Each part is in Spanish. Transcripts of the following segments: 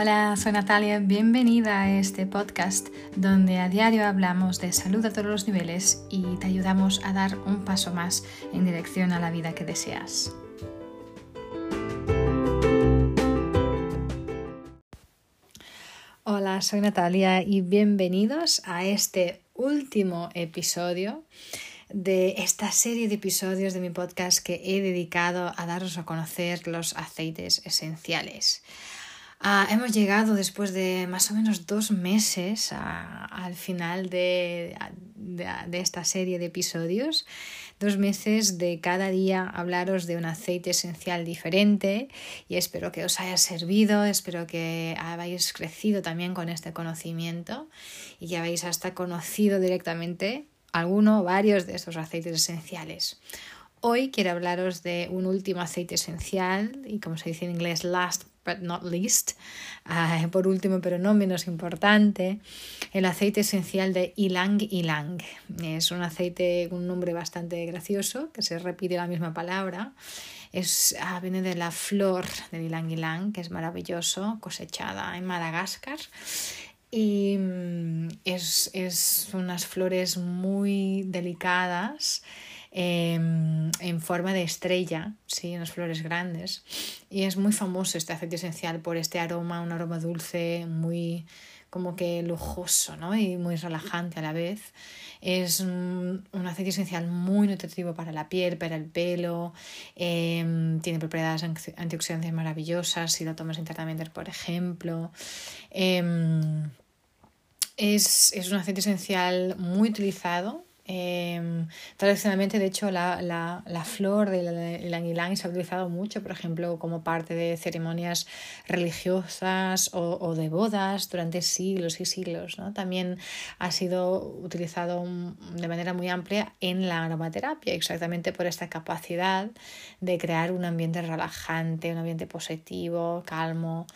Hola, soy Natalia, bienvenida a este podcast donde a diario hablamos de salud a todos los niveles y te ayudamos a dar un paso más en dirección a la vida que deseas. Hola, soy Natalia y bienvenidos a este último episodio de esta serie de episodios de mi podcast que he dedicado a daros a conocer los aceites esenciales. Ah, hemos llegado después de más o menos dos meses al final de, de, esta serie de episodios. Dos meses de cada día hablaros de un aceite esencial diferente y espero que os haya servido, espero que hayáis crecido también con este conocimiento y que habéis hasta conocido directamente alguno o varios de estos aceites esenciales. Hoy quiero hablaros de un último aceite esencial y como se dice en inglés, last but not least, uh, por último pero no menos importante, el aceite esencial de Ilang Ilang. Es un aceite con un nombre bastante gracioso, que se repite la misma palabra. Es, uh, viene de la flor del Ilang Ilang, que es maravilloso, cosechada en Madagascar. Y mm, es, es unas flores muy delicadas Em, en forma de estrella, ¿sí? unas flores grandes. Y es muy famoso este aceite esencial por este aroma, un aroma dulce, muy como que lujoso ¿no? y muy relajante a la vez. Es un aceite esencial muy nutritivo para la piel, para el pelo, em, tiene propiedades antioxidantes maravillosas si lo tomas internamente, por ejemplo. Em, es, es, un aceite esencial muy utilizado eh, tradicionalmente, de hecho, la, la, la flor del anguilán se ha utilizado mucho, por ejemplo, como parte de ceremonias religiosas o, o de bodas durante siglos y siglos. ¿no? También ha sido utilizado de manera muy amplia en la aromaterapia, exactamente por esta capacidad de crear un ambiente relajante, un ambiente positivo, calmo.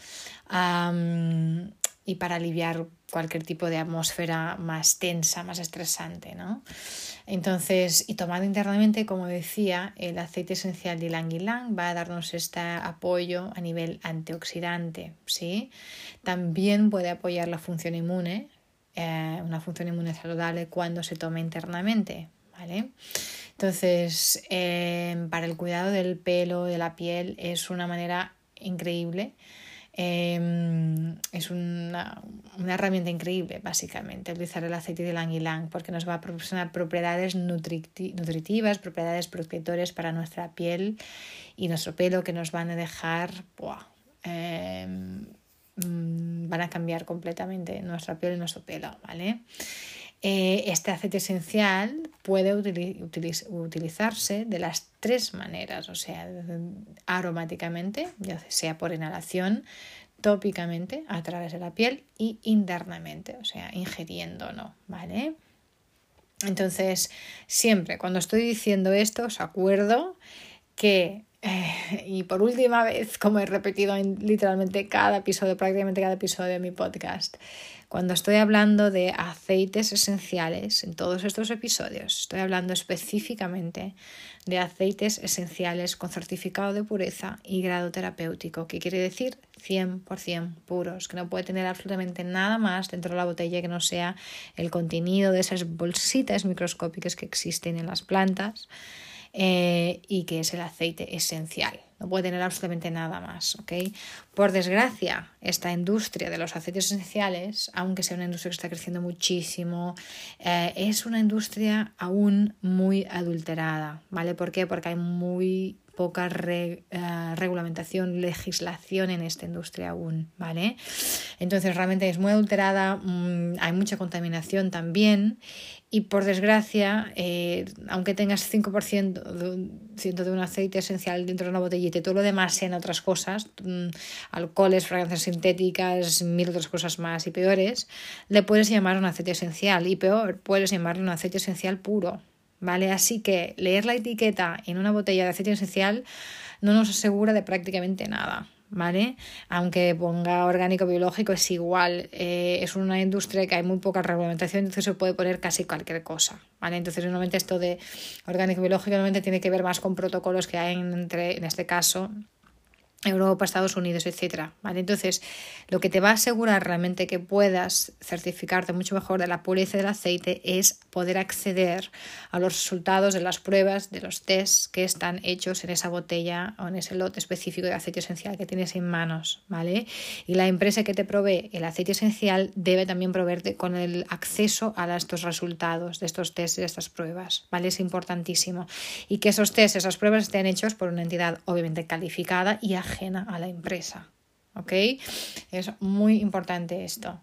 Y para aliviar cualquier tipo de atmósfera más tensa, más estresante, ¿no? Entonces, y tomado internamente, como decía, el aceite esencial de ylang ylang va a darnos este apoyo a nivel antioxidante, ¿sí? También puede apoyar la función inmune, eh, una función inmune saludable cuando se toma internamente, ¿vale? Entonces, eh, para el cuidado del pelo, de la piel, es una manera increíble Em, es una, una, herramienta increíble, básicamente, utilizar el aceite de lang porque nos va a proporcionar propiedades nutritivas, propiedades protectores para nuestra piel y nuestro pelo que nos van a dejar, em, mm, van a cambiar completamente nuestra piel y nuestro pelo, ¿vale? Eh, este aceite esencial puede utilizarse de las tres maneras, o sea, aromáticamente, ya sea por inhalación, tópicamente a través de la piel y internamente, o sea, ingiriendo no, ¿vale? Entonces, siempre cuando estoy diciendo esto, os acuerdo que eh, y por última vez, como he repetido en literalmente cada episodio, prácticamente cada episodio de mi podcast, cuando estoy hablando de aceites esenciales en todos estos episodios, estoy hablando específicamente de aceites esenciales con certificado de pureza y grado terapéutico, que quiere decir 100% puros, que no puede tener absolutamente nada más dentro de la botella que no sea el contenido de esas bolsitas microscópicas que existen en las plantas eh, y que es el aceite esencial. No puede tener absolutamente nada más. Por desgracia, esta industria de los aceites esenciales, aunque sea una industria que está creciendo muchísimo, eh, es una industria aún muy adulterada. ¿vale? ¿Por qué? Porque hay muy poca eh, regulamentación, legislación en esta industria aún, ¿vale? Entonces realmente es muy adulterada, mm, hay mucha contaminación también y por desgracia, eh, aunque tengas 5% de, de un aceite esencial dentro de una botellita y todo lo demás sean otras cosas, mm, alcoholes, fragancias sintéticas, mil otras cosas más y peores, le puedes llamar un aceite esencial y peor, puedes llamarle un aceite esencial puro, ¿vale? Así que leer la etiqueta en una botella de aceite esencial no nos asegura de prácticamente nada, ¿vale? Aunque ponga orgánico biológico es igual, eh, es una industria que hay muy poca reglamentación, entonces se puede poner casi cualquier cosa, ¿vale? Entonces normalmente esto de orgánico biológico normalmente tiene que ver más con protocolos que hay entre, en este caso, Europa, Estados Unidos, etcétera, ¿vale? Entonces, lo que te va a asegurar realmente que puedas certificarte mucho mejor de la pureza del aceite es poder acceder a los resultados de las pruebas, de los tests que están hechos en esa botella o en ese lote específico de aceite esencial que tienes en manos, ¿vale? Y la empresa que te provee el aceite esencial debe también proveerte con el acceso a estos resultados de estos tests y de estas pruebas, ¿vale? Es importantísimo. Y que esos tests, esas pruebas estén hechos por una entidad obviamente calificada y ajena a la empresa. ¿Ok? Es muy importante esto.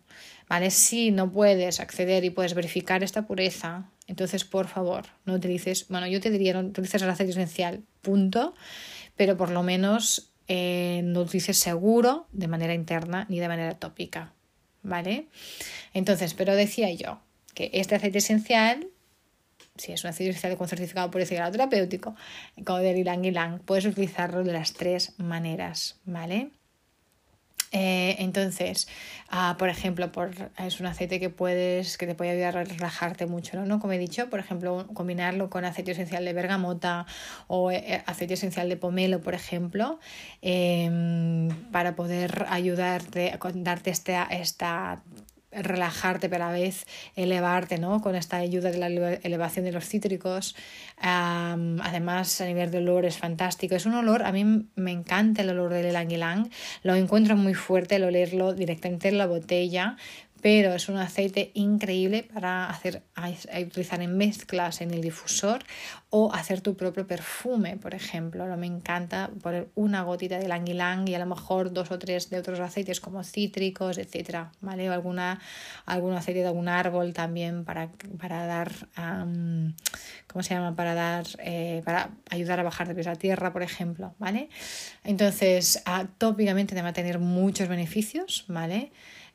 ¿Vale? Si no puedes acceder y puedes verificar esta pureza, entonces por favor, no utilices, bueno, yo te diría, no utilices el aceite esencial, punto, pero por lo menos eh, no utilices seguro de manera interna ni de manera tópica. ¿Vale? Entonces, pero decía yo que este aceite esencial si es un aceite esencial con certificado por el terapéutico, como del ylang ylang, puedes utilizarlo de las tres maneras, ¿vale? Eh, entonces, ah, por ejemplo, es un aceite que puedes, que te puede ayudar a relajarte mucho, ¿no? Como he dicho, por ejemplo, combinarlo con aceite esencial de bergamota o eh, aceite esencial de pomelo, por ejemplo, em, para poder ayudarte, a darte este, esta relajarte pero a la vez elevarte ¿no? con esta ayuda de la elevación de los cítricos. Además a nivel de olor es fantástico. Es un olor a mí me encanta el olor del ylang. Lo encuentro muy fuerte el olerlo directamente en la botella pero es un aceite increíble para hacer, utilizar en mezclas en el difusor o hacer tu propio perfume, por ejemplo. Me encanta poner una gotita de lang y a lo mejor dos o tres de otros aceites como cítricos, etcétera, ¿vale? O alguna, algún aceite de algún árbol también para, para dar, ¿cómo se llama? Para dar, eh, para ayudar a bajar de peso a tierra, por ejemplo, ¿vale? Entonces, tópicamente te va a tener muchos beneficios, ¿vale?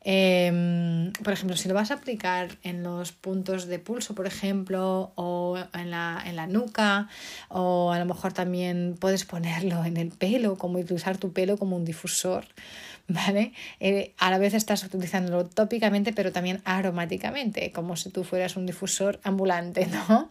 Em, por ejemplo, si lo vas a aplicar en los puntos de pulso, por ejemplo, o en la, en la nuca, o a lo mejor también puedes ponerlo en el pelo, como utilizar tu pelo como un difusor, ¿vale? Eh, a la vez estás utilizándolo tópicamente, pero también aromáticamente, como si tú fueras un difusor ambulante, ¿no?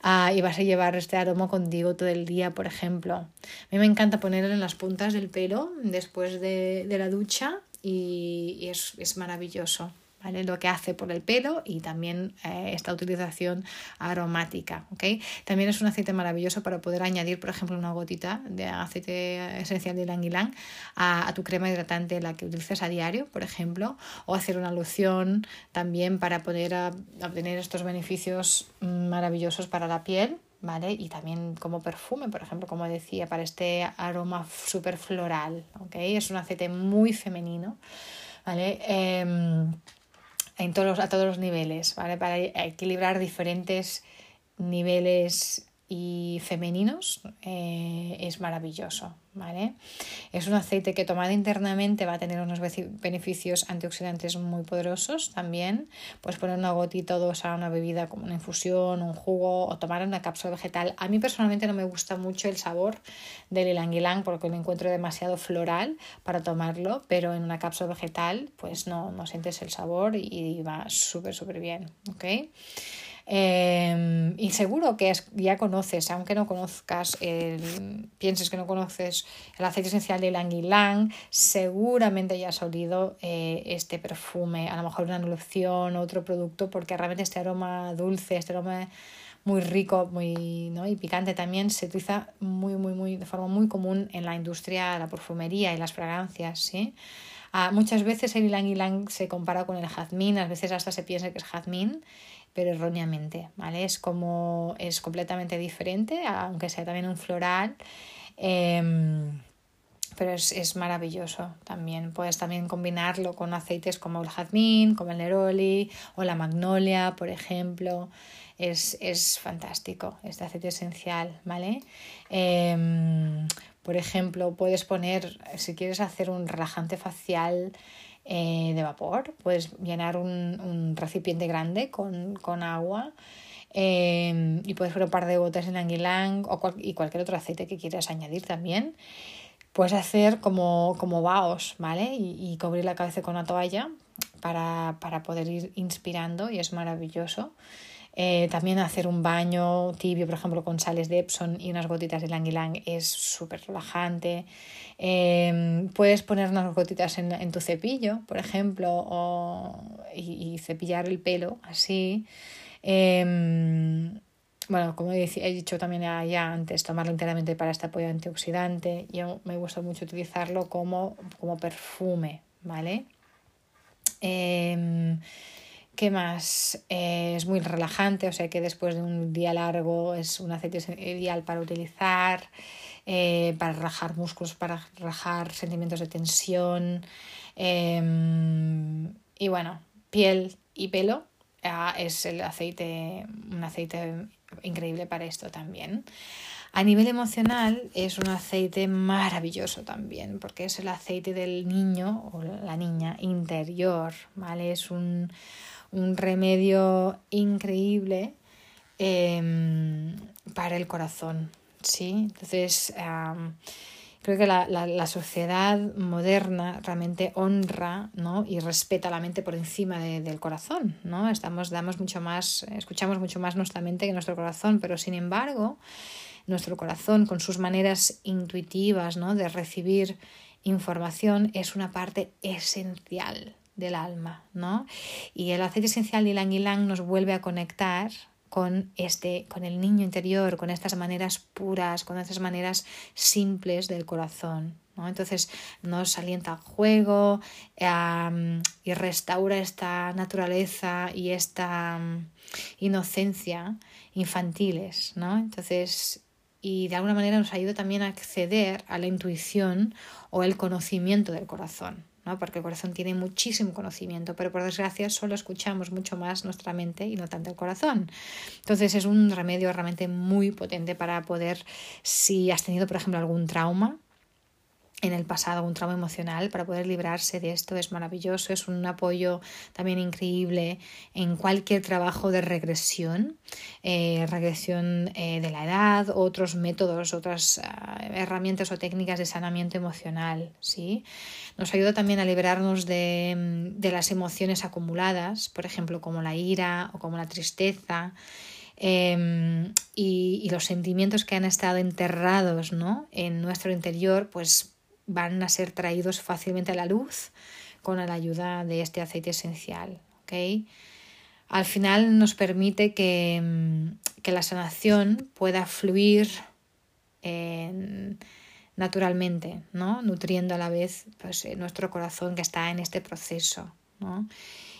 Ah, y vas a llevar este aroma contigo todo el día, por ejemplo. A mí me encanta ponerlo en las puntas del pelo después de, de la ducha y, es, maravilloso. ¿Vale? lo que hace por el pelo y también eh, esta utilización aromática. ¿okay? También es un aceite maravilloso para poder añadir, por ejemplo, una gotita de aceite esencial de ylang a, a, tu crema hidratante, la que utilices a diario, por ejemplo, o hacer una loción también para poder obtener estos beneficios maravillosos para la piel. ¿Vale? Y también como perfume, por ejemplo, como decía, para este aroma súper floral, ¿ok? Es un aceite muy femenino, ¿vale? Em, en todos, a todos los niveles, ¿vale? Para equilibrar diferentes niveles y femeninos eh, es maravilloso, ¿vale? Es un aceite que tomado internamente va a tener unos beneficios antioxidantes muy poderosos también. Puedes poner una gotita o dos a una bebida como una infusión, un jugo o tomar una cápsula vegetal. A mí personalmente no me gusta mucho el sabor del ylang ylang porque lo encuentro demasiado floral para tomarlo, pero en una cápsula vegetal pues no, no sientes el sabor y va súper, súper bien, ¿ok? Em, y seguro que ya conoces, aunque no conozcas, pienses que no conoces el aceite esencial de Lang Ylang, seguramente ya has olido eh, este perfume, a lo mejor una loción otro producto, porque realmente este aroma dulce, este aroma muy rico muy, ¿no? y picante también se utiliza muy, muy, muy, de forma muy común en la industria, la perfumería y las fragancias. ¿sí? Ah, muchas veces el ylang ylang se compara con el jazmín, a veces hasta se piensa que es jazmín pero erróneamente, ¿vale? Es como, es completamente diferente, aunque sea también un floral, em, pero es, maravilloso también. Puedes también combinarlo con aceites como el jazmín, como el neroli o la magnolia, por ejemplo. Es, fantástico este aceite esencial, ¿vale? Em, por ejemplo, puedes poner, si quieres hacer un relajante facial, eh, de vapor. Puedes llenar un, recipiente grande con, agua eh, y puedes poner un par de gotas en anguilang o y cualquier otro aceite que quieras añadir también. Puedes hacer como, como vaos, ¿vale? Y, cubrir la cabeza con una toalla para, poder ir inspirando y es maravilloso. Eh, también hacer un baño tibio, por ejemplo, con sales de Epsom y unas gotitas de Lang Ylang es súper relajante. Em, puedes poner unas gotitas en, tu cepillo, por ejemplo, y, cepillar el pelo así. Em, bueno, como he dicho también ya antes, tomarlo enteramente para este apoyo antioxidante. Yo me gusta mucho utilizarlo como, como perfume, ¿vale? ¿Qué más? Eh, es muy relajante, o sea que después de un día largo es un aceite ideal para utilizar, eh, para relajar músculos, para relajar sentimientos de tensión. Em, y bueno, piel y pelo ah, es el aceite, un aceite increíble para esto también. A nivel emocional es un aceite maravilloso también, porque es el aceite del niño o la niña interior, ¿vale? Es un, remedio increíble em, para el corazón, ¿sí? Entonces, creo que la, la, sociedad moderna realmente honra ¿no? y respeta la mente por encima de, del corazón. ¿no? Estamos, damos mucho más, escuchamos mucho más nuestra mente que nuestro corazón, pero sin embargo, nuestro corazón, con sus maneras intuitivas ¿no? de recibir información, es una parte esencial del alma. ¿no? Y el aceite esencial de Ylang Ylang nos vuelve a conectar con este con el niño interior, con estas maneras puras, con estas maneras simples del corazón. ¿no? Entonces nos alienta al juego y restaura esta naturaleza y esta inocencia infantiles. ¿no? Entonces, y de alguna manera nos ayuda también a acceder a la intuición o el conocimiento del corazón porque el corazón tiene muchísimo conocimiento, pero por desgracia solo escuchamos mucho más nuestra mente y no tanto el corazón. Entonces es un remedio realmente muy potente para poder, si has tenido, por ejemplo, algún trauma, en el pasado, un trauma emocional, para poder librarse de esto es maravilloso, es un apoyo también increíble en cualquier trabajo de regresión, eh, regresión eh, de la edad, otros métodos, otras ah, herramientas o técnicas de sanamiento emocional. ¿sí? Nos ayuda también a liberarnos de, de las emociones acumuladas, por ejemplo, como la ira o como la tristeza. Em, y, y, los sentimientos que han estado enterrados ¿no? en nuestro interior, pues van a ser traídos fácilmente a la luz con la ayuda de este aceite esencial. Al final nos permite que, mm, que la sanación pueda fluir naturalmente, ¿no? nutriendo a la vez pues, nuestro corazón que está en este proceso.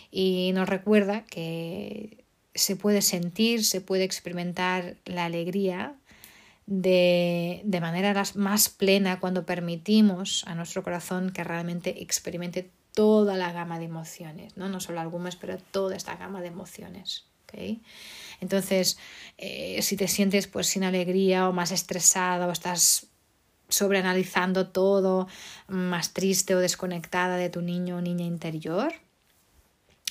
Y nos recuerda que se puede sentir, se puede experimentar la alegría de, de manera más plena cuando permitimos a nuestro corazón que realmente experimente toda la gama de emociones, no, no solo algunas, pero toda esta gama de emociones. ¿okay? Entonces, eh, si te sientes pues sin alegría o más estresada o estás sobreanalizando todo, más triste o desconectada de tu niño o niña interior,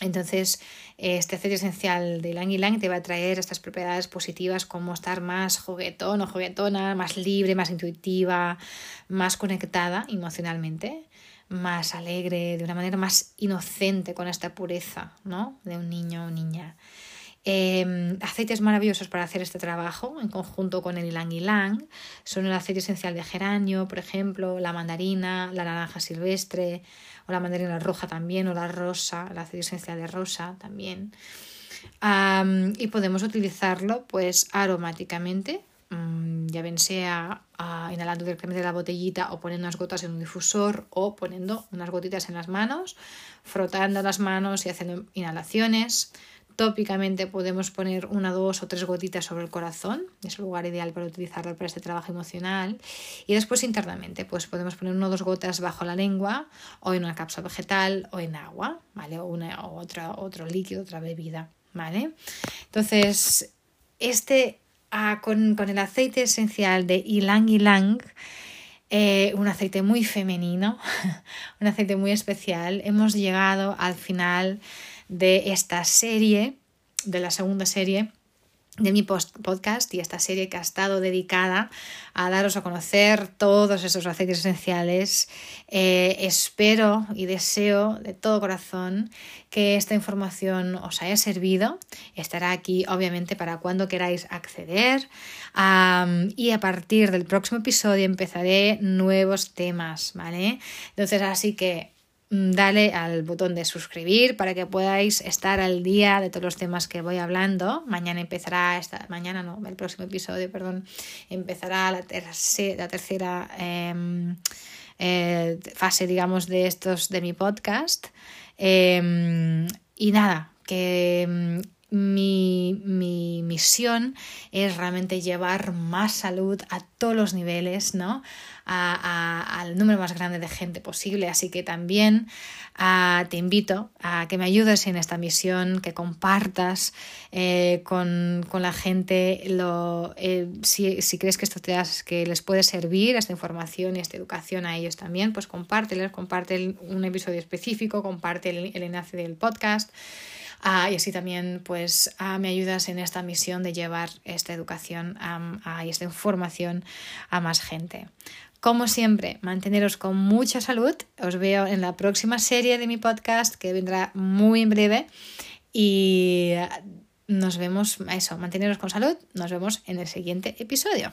entonces, este aceite esencial de Lang Ylang te va a traer estas propiedades positivas como estar más juguetón o juguetona, más libre, más intuitiva, más conectada emocionalmente, más alegre, de una manera más inocente con esta pureza ¿no? de un niño o niña. Em, aceites maravillosos para hacer este trabajo en conjunto con el ylang ylang son el aceite esencial de geranio, por ejemplo, la mandarina, la naranja silvestre o la mandarina roja también o la rosa, el aceite esencial de rosa también. y podemos utilizarlo pues aromáticamente, mm, ya bien sea inhalando directamente la botellita o poniendo unas gotas en un difusor o poniendo unas gotitas en las manos, frotando las manos y haciendo inhalaciones Tópicamente podemos poner una, dos o tres gotitas sobre el corazón, es el lugar ideal para utilizarlo para este trabajo emocional. Y después internamente, pues podemos poner una o dos gotas bajo la lengua o en una cápsula vegetal o en agua, ¿vale? O, una, o otro líquido, otra bebida, ¿vale? Entonces, este ah, con, el aceite esencial de Ilang Ilang, eh, un aceite muy femenino, un aceite muy especial, hemos llegado al final de esta serie, de la segunda serie de mi podcast y esta serie que ha estado dedicada a daros a conocer todos esos aceites esenciales. Eh, espero y deseo de todo corazón que esta información os haya servido. Estará aquí obviamente para cuando queráis acceder y a partir del próximo episodio empezaré nuevos temas, ¿vale? Entonces así que dale al botón de suscribir para que podáis estar al día de todos los temas que voy hablando. Mañana empezará, esta, mañana no, el próximo episodio, perdón, empezará la, la tercera em, eh, fase, digamos, de estos de mi podcast. Em, y nada, que em, mi, mi, misión es realmente llevar más salud a todos los niveles, ¿no? al número más grande de gente posible. Así que también ah, te invito a que me ayudes en esta misión, que compartas eh, con, la gente lo, eh, si, crees que esto te que les puede servir esta información y esta educación a ellos también, pues compárteles, comparte un episodio específico, comparte el enlace del podcast. Ah, y así también pues ah, me ayudas en esta misión de llevar esta educación y esta información a más gente. Como siempre, manteneros con mucha salud. Os veo en la próxima serie de mi podcast que vendrá muy en breve. Y nos vemos, eso, manteneros con salud. Nos vemos en el siguiente episodio.